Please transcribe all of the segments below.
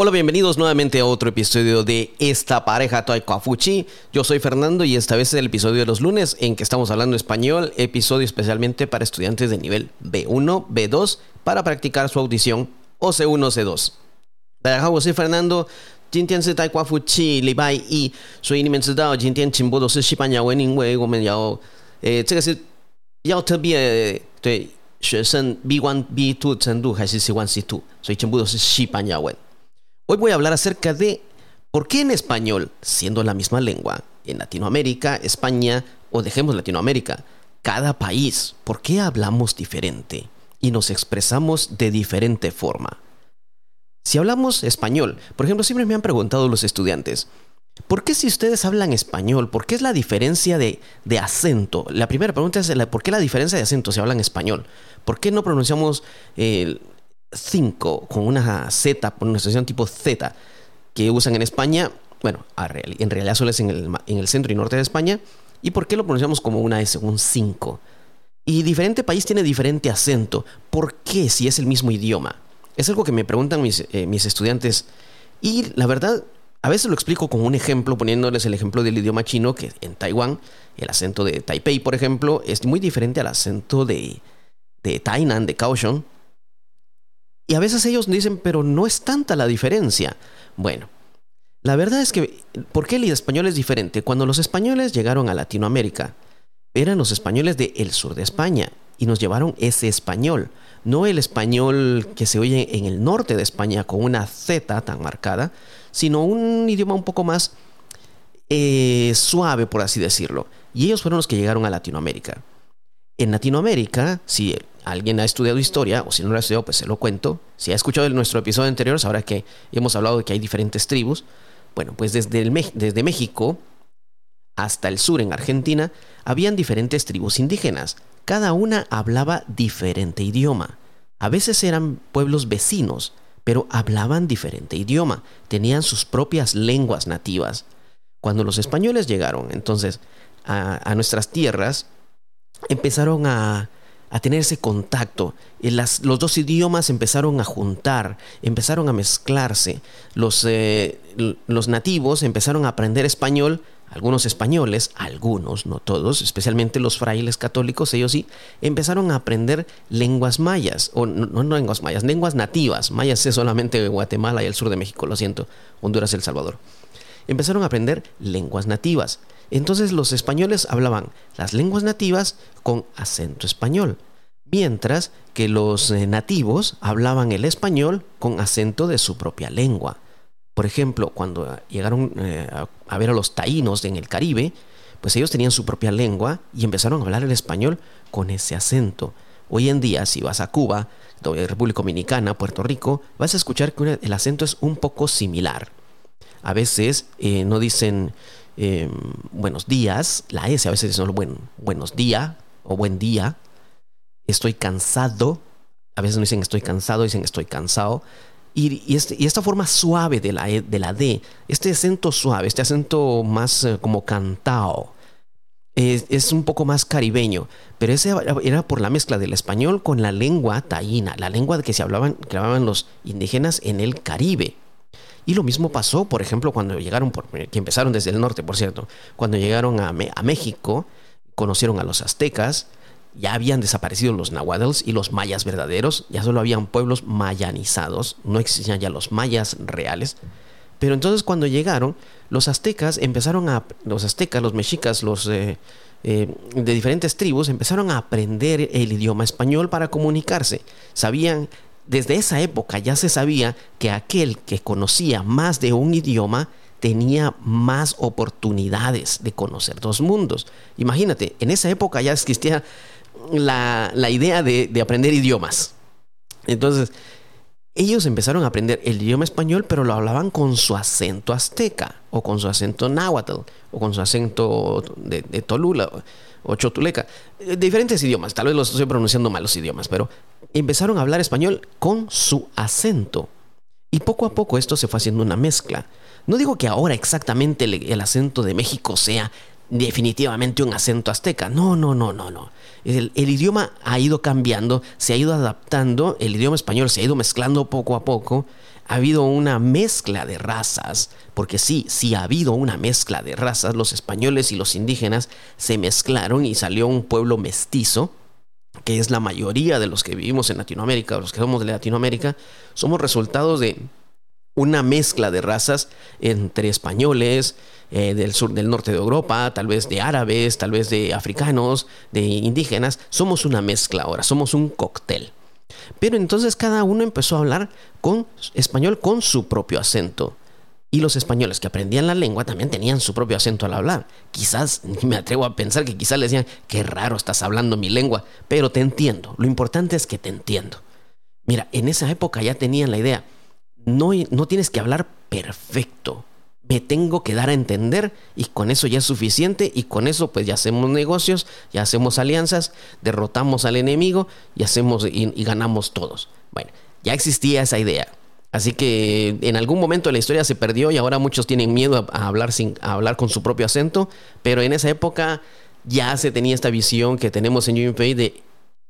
Hola, bienvenidos nuevamente a otro episodio de esta pareja Fuchi. Yo soy Fernando y esta vez es el episodio de los lunes en que estamos hablando español, episodio especialmente para estudiantes de nivel B1, B2 para practicar su audición o C1, C2. 大家好，我是 Fernando。今天是带瓜夫气礼拜一，所以你们知道今天全部都是西班牙文，因为我们要，诶，这个是比较特别对学生 B1、B2 程度还是 C1、C2，所以全部都是西班牙文。 Hoy voy a hablar acerca de por qué en español, siendo la misma lengua, en Latinoamérica, España o dejemos Latinoamérica, cada país, ¿por qué hablamos diferente y nos expresamos de diferente forma? Si hablamos español, por ejemplo, siempre me han preguntado los estudiantes, ¿por qué si ustedes hablan español, por qué es la diferencia de, acento? La primera pregunta es, ¿por qué la diferencia de acento si hablan español? ¿Por qué no pronunciamos el 5 con una Z, pronunciación tipo Z, que usan en España, bueno, en realidad solo es en el, en el centro y norte de España, ¿y por qué lo pronunciamos como una S, un 5? Y diferente país tiene diferente acento. ¿Por qué si es el mismo idioma? Es algo que me preguntan mis, eh, mis estudiantes. Y la verdad, a veces lo explico con un ejemplo, poniéndoles el ejemplo del idioma chino, que en Taiwán, el acento de Taipei, por ejemplo, es muy diferente al acento de, de Tainan, de Kaohsiung, y a veces ellos dicen, pero no es tanta la diferencia. Bueno, la verdad es que, ¿por qué el español es diferente? Cuando los españoles llegaron a Latinoamérica, eran los españoles del sur de España y nos llevaron ese español, no el español que se oye en el norte de España con una Z tan marcada, sino un idioma un poco más eh, suave, por así decirlo. Y ellos fueron los que llegaron a Latinoamérica. En Latinoamérica, si alguien ha estudiado historia, o si no lo ha estudiado, pues se lo cuento. Si ha escuchado en nuestro episodio anterior, sabrá que hemos hablado de que hay diferentes tribus. Bueno, pues desde, desde México hasta el sur en Argentina, habían diferentes tribus indígenas. Cada una hablaba diferente idioma. A veces eran pueblos vecinos, pero hablaban diferente idioma, tenían sus propias lenguas nativas. Cuando los españoles llegaron entonces a nuestras tierras, empezaron a, a tener ese contacto. Las, los dos idiomas empezaron a juntar, empezaron a mezclarse. Los, eh, los nativos empezaron a aprender español, algunos españoles, algunos, no todos, especialmente los frailes católicos, ellos sí, empezaron a aprender lenguas mayas, o no, no lenguas mayas, lenguas nativas. Mayas es solamente Guatemala y el sur de México, lo siento, Honduras, El Salvador. Empezaron a aprender lenguas nativas. Entonces los españoles hablaban las lenguas nativas con acento español, mientras que los eh, nativos hablaban el español con acento de su propia lengua. Por ejemplo, cuando llegaron eh, a ver a los taínos en el Caribe, pues ellos tenían su propia lengua y empezaron a hablar el español con ese acento. Hoy en día, si vas a Cuba, República Dominicana, Puerto Rico, vas a escuchar que el acento es un poco similar. A veces eh, no dicen Em, buenos días, la S a veces dicen buen, buenos días o buen día. Estoy cansado, a veces no dicen estoy cansado, dicen estoy cansado. Y, este, y, esta forma suave de la, e, de la D, este acento suave, este acento más eh, como cantado, es, es, un poco más caribeño, pero ese era por la mezcla del español con la lengua taína, la lengua que se hablaban, que hablaban los indígenas en el Caribe. Y lo mismo pasó, por ejemplo, cuando llegaron, por, que empezaron desde el norte, por cierto, cuando llegaron a, a México, conocieron a los aztecas, ya habían desaparecido los nahuatls y los mayas verdaderos, ya solo habían pueblos mayanizados, no existían ya los mayas reales. Pero entonces cuando llegaron, los aztecas empezaron a, los aztecas, los mexicas, los eh, eh, de diferentes tribus empezaron a aprender el idioma español para comunicarse. Sabían desde esa época ya se sabía que aquel que conocía más de un idioma tenía más oportunidades de conocer dos mundos. Imagínate, en esa época ya existía la, idea de, de aprender idiomas. Entonces, ellos empezaron a aprender el idioma español, pero lo hablaban con su acento azteca, o con su acento náhuatl, o con su acento de, Tolula, o chotuleca. Eh, diferentes idiomas, tal vez los estoy pronunciando mal los idiomas, pero empezaron a hablar español con su acento. Y poco a poco esto se fue haciendo una mezcla. No digo que ahora exactamente el acento de México sea definitivamente un acento azteca. No, no, no, no, no. El, idioma ha ido cambiando, se ha ido adaptando, el idioma español se ha ido mezclando poco a poco ha habido una mezcla de razas, porque sí, sí ha habido una mezcla de razas, los españoles y los indígenas se mezclaron y salió un pueblo mestizo, que es la mayoría de los que vivimos en Latinoamérica, los que somos de Latinoamérica, somos resultados de una mezcla de razas entre españoles, eh, del sur, del norte de Europa, tal vez de árabes, tal vez de africanos, de indígenas. Somos una mezcla ahora, somos un cóctel. Pero entonces cada uno empezó a hablar con español con su propio acento. Y los españoles que aprendían la lengua también tenían su propio acento al hablar. Quizás, me atrevo a pensar que quizás le decían, qué raro estás hablando mi lengua, pero te entiendo. Lo importante es que te entiendo. Mira, en esa época ya tenían la idea, no, no tienes que hablar perfecto, me tengo que dar a entender y con eso ya es suficiente y con eso pues ya hacemos negocios, ya hacemos alianzas, derrotamos al enemigo y hacemos y, ganamos todos. Bueno, ya existía esa idea. Así que en algún momento la historia se perdió y ahora muchos tienen miedo a, hablar sin a hablar con su propio acento, pero en esa época ya se tenía esta visión que tenemos en UMPay de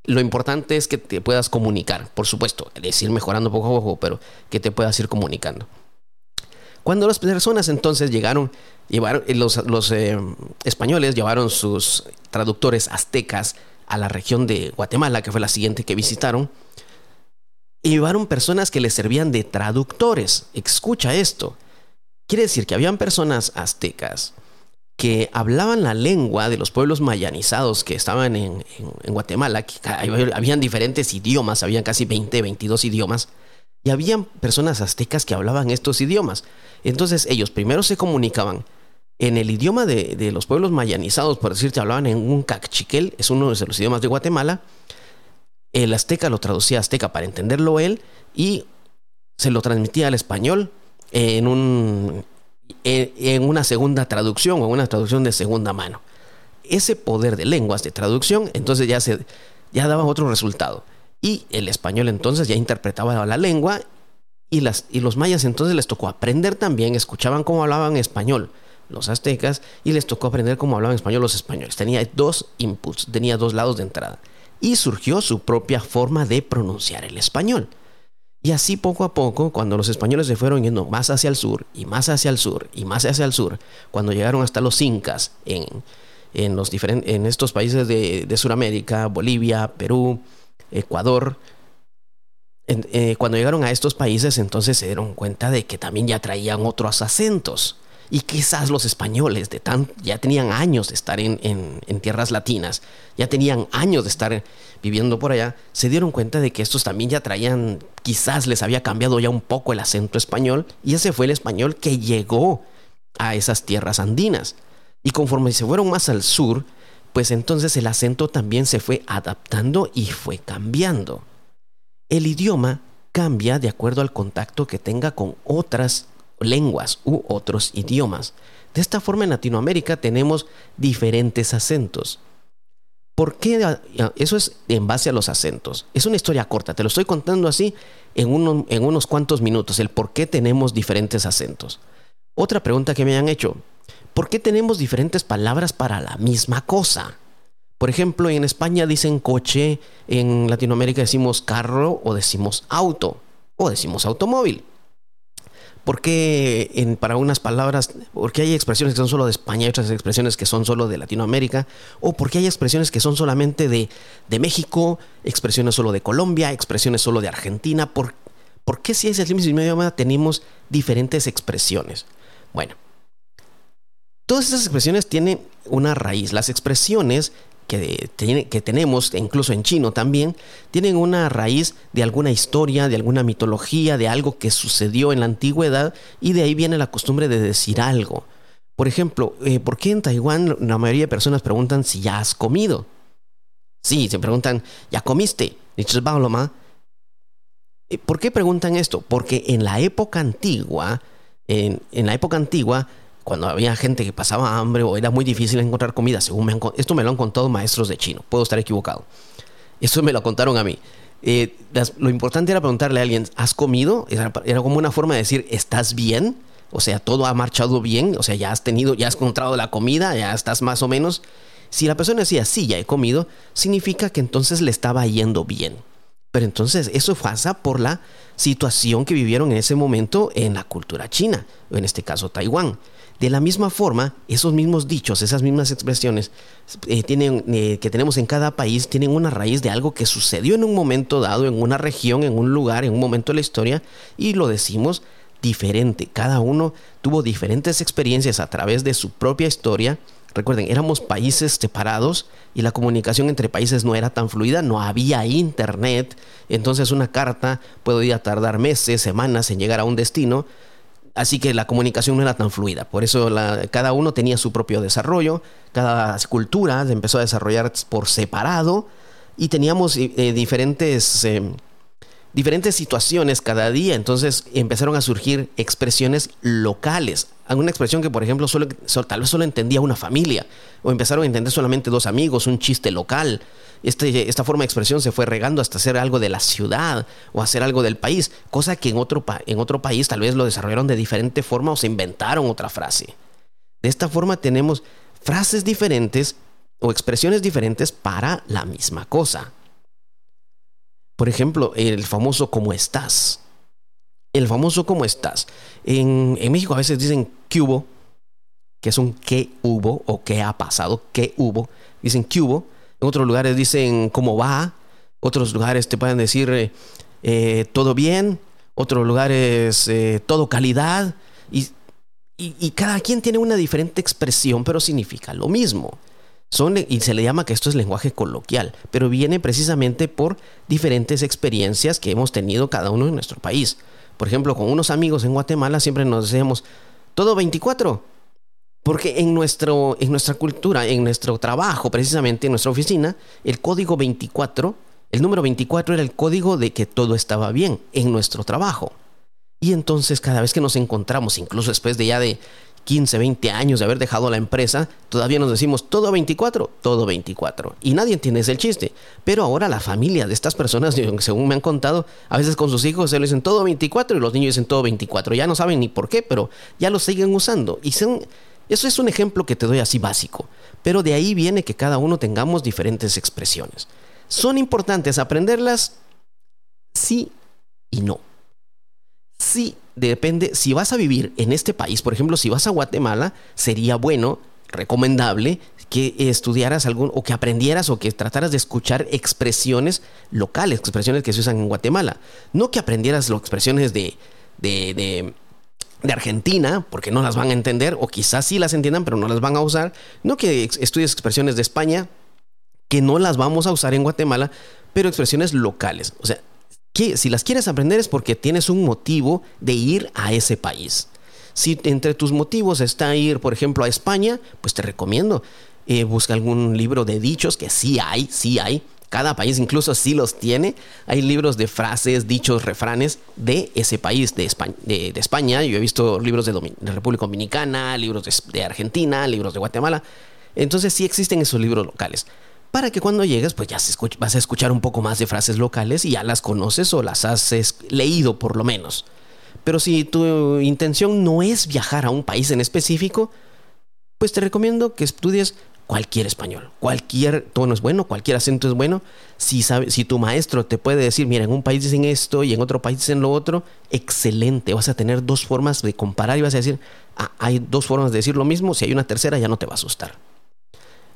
lo importante es que te puedas comunicar, por supuesto, es ir mejorando poco a poco, pero que te puedas ir comunicando. Cuando las personas entonces llegaron, llevaron, eh, los, eh, españoles llevaron sus traductores aztecas a la región de Guatemala, que fue la siguiente que visitaron, y llevaron personas que les servían de traductores. Escucha esto. Quiere decir que habían personas aztecas que hablaban la lengua de los pueblos mayanizados que estaban en, en, Guatemala, que habían diferentes idiomas, habían casi 20, 22 idiomas, y habían personas aztecas que hablaban estos idiomas. Entonces ellos primero se comunicaban en el idioma de, los pueblos mayanizados, por decirte, hablaban en un cachiquel, es uno de los idiomas de Guatemala. El azteca lo traducía a azteca para entenderlo él y se lo transmitía al español en, un, en, una segunda traducción o una traducción de segunda mano. Ese poder de lenguas de traducción entonces ya, se, ya daba otro resultado. Y el español entonces ya interpretaba la lengua y, las, y los mayas entonces les tocó aprender también, escuchaban cómo hablaban español los aztecas y les tocó aprender cómo hablaban español los españoles. Tenía dos inputs, tenía dos lados de entrada. Y surgió su propia forma de pronunciar el español. Y así poco a poco, cuando los españoles se fueron yendo más hacia el sur y más hacia el sur y más hacia el sur, cuando llegaron hasta los incas en, en, los en estos países de, de Sudamérica, Bolivia, Perú, Ecuador, eh, cuando llegaron a estos países, entonces se dieron cuenta de que también ya traían otros acentos. Y quizás los españoles ya tenían años de estar en, tierras latinas, ya tenían años de estar viviendo por allá, se dieron cuenta de que estos también ya traían, quizás les había cambiado ya un poco el acento español, y ese fue el español que llegó a esas tierras andinas. Y conforme se fueron más al sur, pues entonces el acento también se fue adaptando y fue cambiando. El idioma cambia de acuerdo al contacto que tenga con otras lenguas u otros idiomas. De esta forma en Latinoamérica tenemos diferentes acentos. ¿Por qué? Eso es en base a los acentos. Es una historia corta, te lo estoy contando así en, en unos cuantos minutos, el por qué tenemos diferentes acentos. Otra pregunta que me han hecho, ¿por qué tenemos diferentes palabras para la misma cosa? Por ejemplo, en España dicen coche, en Latinoamérica decimos carro o decimos auto o decimos automóvil. ¿Por qué en, para unas palabras, porque hay expresiones que son solo de España y otras expresiones que son solo de Latinoamérica? ¿O porque hay expresiones que son solamente de, de México, expresiones solo de Colombia, expresiones solo de Argentina? ¿Por, ¿por qué si es el mismo idioma tenemos diferentes expresiones? Bueno, todas esas expresiones tienen una raíz. Las expresiones que, que tenemos, incluso en chino también, tienen una raíz de alguna historia, de alguna mitología, de algo que sucedió en la antigüedad y de ahí viene la costumbre de decir algo. Por ejemplo, eh, ¿por qué en Taiwán la mayoría de personas preguntan si ya has comido? Sí, se preguntan, ¿ya comiste? Eh, ¿Por qué preguntan esto? Porque en la época antigua, en la época antigua, cuando había gente que pasaba hambre o era muy difícil encontrar comida, según me esto me lo han contado maestros de chino, puedo estar equivocado. Eso me lo contaron a mí. Eh, lo importante era preguntarle a alguien, ¿has comido? Era, como una forma de decir, ¿estás bien? O sea, todo ha marchado bien, o sea, ya has tenido, ya has encontrado la comida, ya estás más o menos. Si la persona decía, sí, ya he comido, significa que entonces le estaba yendo bien. Pero entonces eso pasa por la situación que vivieron en ese momento en la cultura china, o en este caso Taiwán. De la misma forma, esos mismos dichos, esas mismas expresiones eh, tienen, eh, que tenemos en cada país tienen una raíz de algo que sucedió en un momento dado, en una región, en un lugar, en un momento de la historia, y lo decimos diferente. Cada uno tuvo diferentes experiencias a través de su propia historia Recuerden, éramos países separados y la comunicación entre países no era tan fluida, no había internet, entonces una carta podía tardar meses, semanas en llegar a un destino, así que la comunicación no era tan fluida. Por eso cada uno tenía su propio desarrollo, cada cultura empezó a desarrollar por separado y teníamos eh, diferentes... Eh, diferentes situaciones cada día, entonces empezaron a surgir expresiones locales. Alguna expresión que, por ejemplo, solo, tal vez solo entendía una familia, o empezaron a entender solamente dos amigos, un chiste local. Este, esta forma de expresión se fue regando hasta hacer algo de la ciudad o hacer algo del país, cosa que en otro, en otro país tal vez lo desarrollaron de diferente forma o se inventaron otra frase. De esta forma tenemos frases diferentes o expresiones diferentes para la misma cosa. Por ejemplo, el famoso ¿cómo estás? El famoso ¿cómo estás? En, México a veces dicen ¿qué hubo? Que es un ¿qué hubo? o ¿qué ha pasado? ¿Qué hubo? Dicen ¿qué hubo? En otros lugares dicen ¿cómo va? Otros lugares te pueden decir eh, eh, ¿todo bien? Otros lugares eh, ¿todo calidad? y, y cada quien tiene una diferente expresión, pero significa lo mismo y se le llama que esto es lenguaje coloquial, pero viene precisamente por diferentes experiencias que hemos tenido cada uno en nuestro país. Por ejemplo, con unos amigos en Guatemala siempre nos decíamos, todo 24. Porque en, nuestro, en nuestra cultura, en nuestro trabajo, precisamente en nuestra oficina, el código 24, el número 24 era el código de que todo estaba bien en nuestro trabajo. Y entonces cada vez que nos encontramos, incluso después de ya de 15, 20 años de haber dejado la empresa, todavía nos decimos todo 24, todo 24. Y nadie entiende ese chiste. Pero ahora la familia de estas personas, según me han contado, a veces con sus hijos se lo dicen todo 24 y los niños dicen todo 24. Ya no saben ni por qué, pero ya lo siguen usando. Y son, eso es un ejemplo que te doy así básico. Pero de ahí viene que cada uno tengamos diferentes expresiones. ¿Son importantes aprenderlas? Sí y no. Sí depende, si vas a vivir en este país, por ejemplo, si vas a Guatemala, sería bueno, recomendable, que estudiaras algún, o que aprendieras o que trataras de escuchar expresiones locales, expresiones que se usan en Guatemala. No que aprendieras las expresiones de, de, de, de Argentina, porque no las van a entender, o quizás sí las entiendan, pero no las van a usar. No que estudies expresiones de España, que no las vamos a usar en Guatemala, pero expresiones locales. O sea, si las quieres aprender es porque tienes un motivo de ir a ese país. Si entre tus motivos está ir, por ejemplo, a España, pues te recomiendo. Eh, busca algún libro de dichos, que sí hay, sí hay. Cada país incluso sí los tiene. Hay libros de frases, dichos, refranes de ese país, de España. Yo he visto libros de, República Dominicana, libros de Argentina, libros de Guatemala. Entonces sí existen esos libros locales para que cuando llegues pues ya vas a escuchar un poco más de frases locales y ya las conoces o las has leído por lo menos. Pero si tu intención no es viajar a un país en específico, pues te recomiendo que estudies cualquier español. Cualquier tono es bueno, cualquier acento es bueno. Si, si tu maestro te puede decir, mira, en un país dicen esto y en otro país dicen lo otro, excelente. Vas a tener dos formas de comparar y vas a decir, ah, hay dos formas de decir lo mismo. Si hay una tercera, ya no te va a asustar.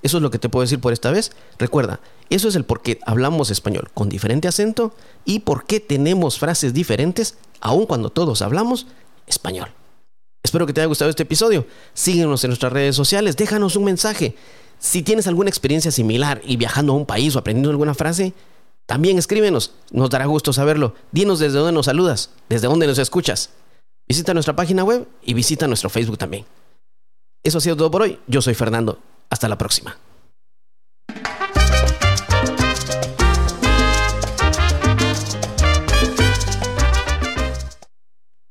Eso es lo que te puedo decir por esta vez. Recuerda, eso es el por qué hablamos español con diferente acento y por qué tenemos frases diferentes aun cuando todos hablamos español. Espero que te haya gustado este episodio. Síguenos en nuestras redes sociales, déjanos un mensaje. Si tienes alguna experiencia similar y viajando a un país o aprendiendo alguna frase, también escríbenos, nos dará gusto saberlo. Dinos desde dónde nos saludas, desde dónde nos escuchas. Visita nuestra página web y visita nuestro Facebook también. Eso ha sido todo por hoy. Yo soy Fernando. Hasta la próxima.